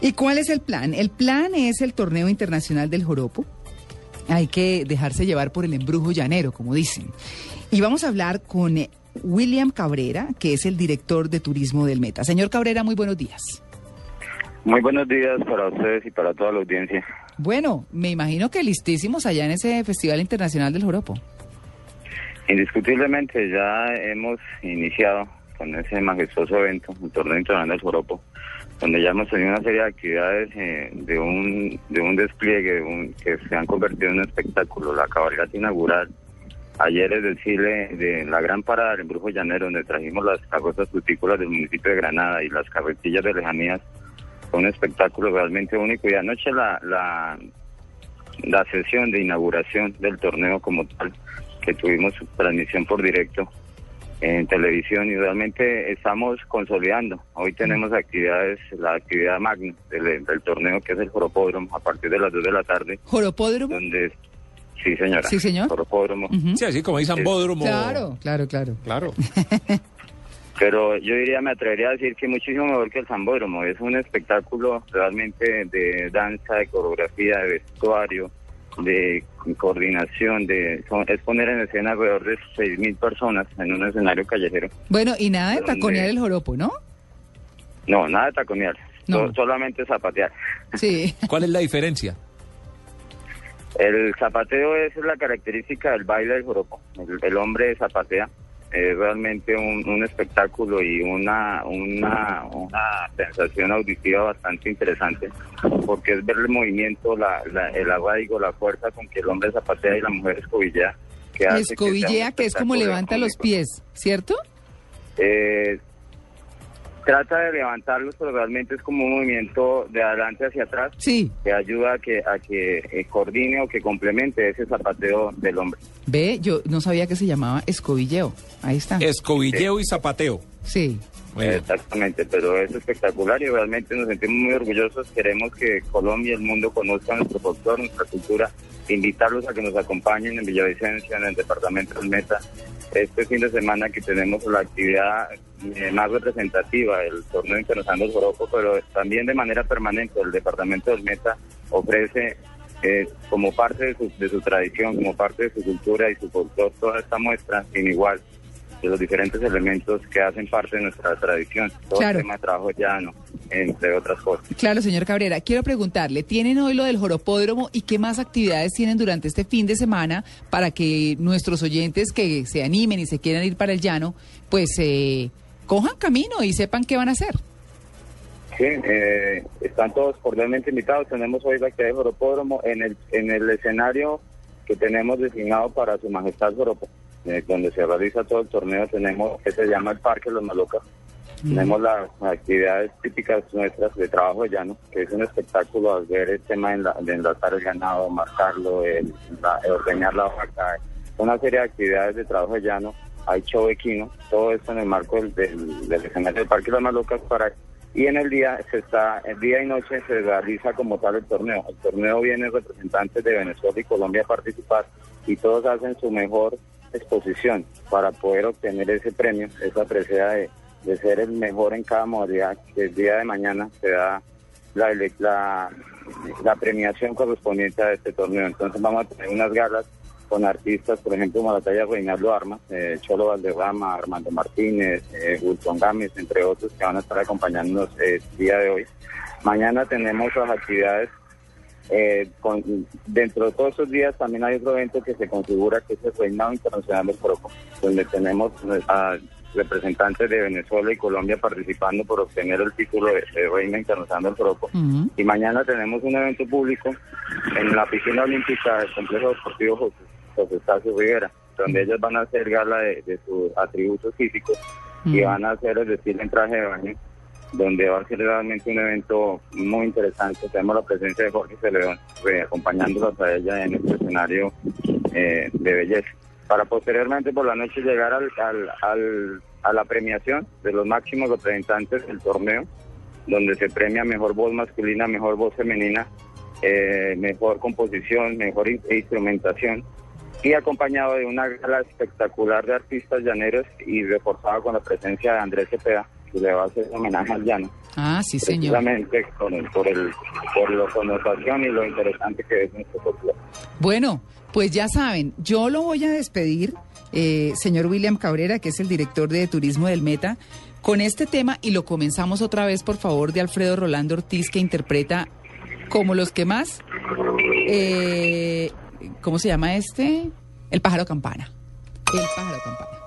¿Y cuál es el plan? El plan es el torneo internacional del joropo. Hay que dejarse llevar por el embrujo llanero, como dicen. Y vamos a hablar con eh, William Cabrera, que es el director de turismo del Meta. Señor Cabrera, muy buenos días. Muy buenos días para ustedes y para toda la audiencia. Bueno, me imagino que listísimos allá en ese Festival Internacional del Joropo. Indiscutiblemente ya hemos iniciado con ese majestuoso evento, el torneo internacional del Joropo, donde ya hemos tenido una serie de actividades eh, de un de un despliegue que se han convertido en un espectáculo, la cabalgata inaugural. Ayer es Chile de la gran parada del embrujo llanero, donde trajimos las carrozas frutícolas del municipio de Granada y las carretillas de lejanías. Fue un espectáculo realmente único y anoche la, la, la sesión de inauguración del torneo como tal, que tuvimos transmisión por directo, en televisión y realmente estamos consolidando. Hoy tenemos actividades, la actividad magna del, torneo que es el Joropódromo a partir de las 2 de la tarde. ¿Joropódromo? Donde, sí, señora. Sí, señor. Joropódromo. Sí, así como dicen Bódromo. Claro, claro, claro. Claro. Pero yo diría, me atrevería a decir que muchísimo mejor que el Zambódromo. Es un espectáculo realmente de danza, de coreografía, de vestuario, de coordinación, de es poner en escena alrededor de 6.000 personas en un escenario callejero. Bueno, y nada de taconear el joropo, ¿no? No, nada de taconear, no. solamente zapatear. Sí. ¿Cuál es la diferencia? El zapateo es la característica del baile del joropo. el hombre zapatea es realmente un, espectáculo y una, una, una sensación auditiva bastante interesante, porque es ver el movimiento, la, el arraigo, la fuerza con que el hombre zapatea y la mujer escobillea. Que escobillea, que, es como levanta los pies, ¿cierto? Eh, trata de levantarlos, pero realmente es como un movimiento de adelante hacia atrás sí. que ayuda a que, a que eh, coordine o que complemente ese zapateo del hombre. Ve, yo no sabía que se llamaba escobilleo. Ahí está. Escobilleo y zapateo. Sí. Exactamente, pero es espectacular y realmente nos sentimos muy orgullosos. Queremos que Colombia y el mundo conozcan nuestro folclore, nuestra cultura, invitarlos a que nos acompañen en Villavicencio, en el departamento del Meta, este fin de semana que tenemos la actividad eh, más representativa, el torneo internacional del Joropo, pero también de manera permanente el departamento del Meta ofrece eh, como parte de su, de su tradición, como parte de su cultura y su folclore, toda esta muestra sin igual de los diferentes elementos que hacen parte de nuestra tradición. Todo el tema de trabajo llano, entre otras cosas. Claro, señor Cabrera. Quiero preguntarle, ¿tienen hoy lo del joropódromo y qué más actividades tienen durante este fin de semana para que nuestros oyentes que se animen y se quieran ir para el llano, pues eh, cojan camino y sepan qué van a hacer? Sí, eh, están todos cordialmente invitados. Tenemos hoy la actividad de joropódromo en el, en el escenario que tenemos designado para su majestad joropo. Eh, donde se realiza todo el torneo, tenemos que se llama el Parque Los Malocas. Tenemos las actividades típicas nuestras de trabajo de llano, que es un espectáculo al ver el tema de, enlazar el ganado, marcarlo, el, ordeñar la vaca, una serie de actividades de trabajo de llano. Hay show equino, todo esto en el marco del, del, escenario del Parque Las Malocas para y en el día se está el día y noche se realiza como tal el torneo. El torneo viene representantes de Venezuela y Colombia a participar y todos hacen su mejor exposición para poder obtener ese premio, esa presea de, ser el mejor en cada modalidad, que el día de mañana se da la, la, la premiación correspondiente a este torneo. Entonces vamos a tener unas galas con artistas, por ejemplo, como la talla Reinaldo Armas, eh, Cholo Valderrama, Armando Martínez, eh, Wilson Gámez, entre otros, que van a estar acompañándonos el día de hoy. Mañana tenemos las actividades eh, con, dentro de todos esos días también hay otro evento que se configura que es el Reinado Internacional del Joropo, donde tenemos a representantes de Venezuela y Colombia participando por obtener el título de, Reina Internacional del Joropo. Y mañana tenemos un evento público en la piscina olímpica del Complejo Deportivo José, José Estacio Rivera, donde ellos van a hacer gala de, sus atributos físicos y van a hacer el desfile en traje de baño donde va a ser realmente un evento muy interesante. Tenemos la presencia de Jorge Celedón, eh, acompañándolos a ella en este escenario eh, de belleza. Para posteriormente por la noche llegar al, al, a la premiación de los máximos representantes del torneo, donde se premia mejor voz masculina, mejor voz femenina, eh, mejor composición, mejor instrumentación y acompañado de una gala espectacular de artistas llaneros y reforzado con la presencia de Andrés Cepeda, que le va a hacer homenaje al llano. Ah, sí, señor. Precisamente por, el, por, el, por la connotación y lo interesante que es nuestro folclore. Bueno, pues ya saben, yo lo voy a despedir, eh, señor William Cabrera, que es el director de turismo del Meta, con este tema y lo comenzamos otra vez, por favor, de Alfredo Rolando Ortiz, que interpreta como los que más, eh, ¿cómo se llama este? El pájaro campana. El pájaro campana.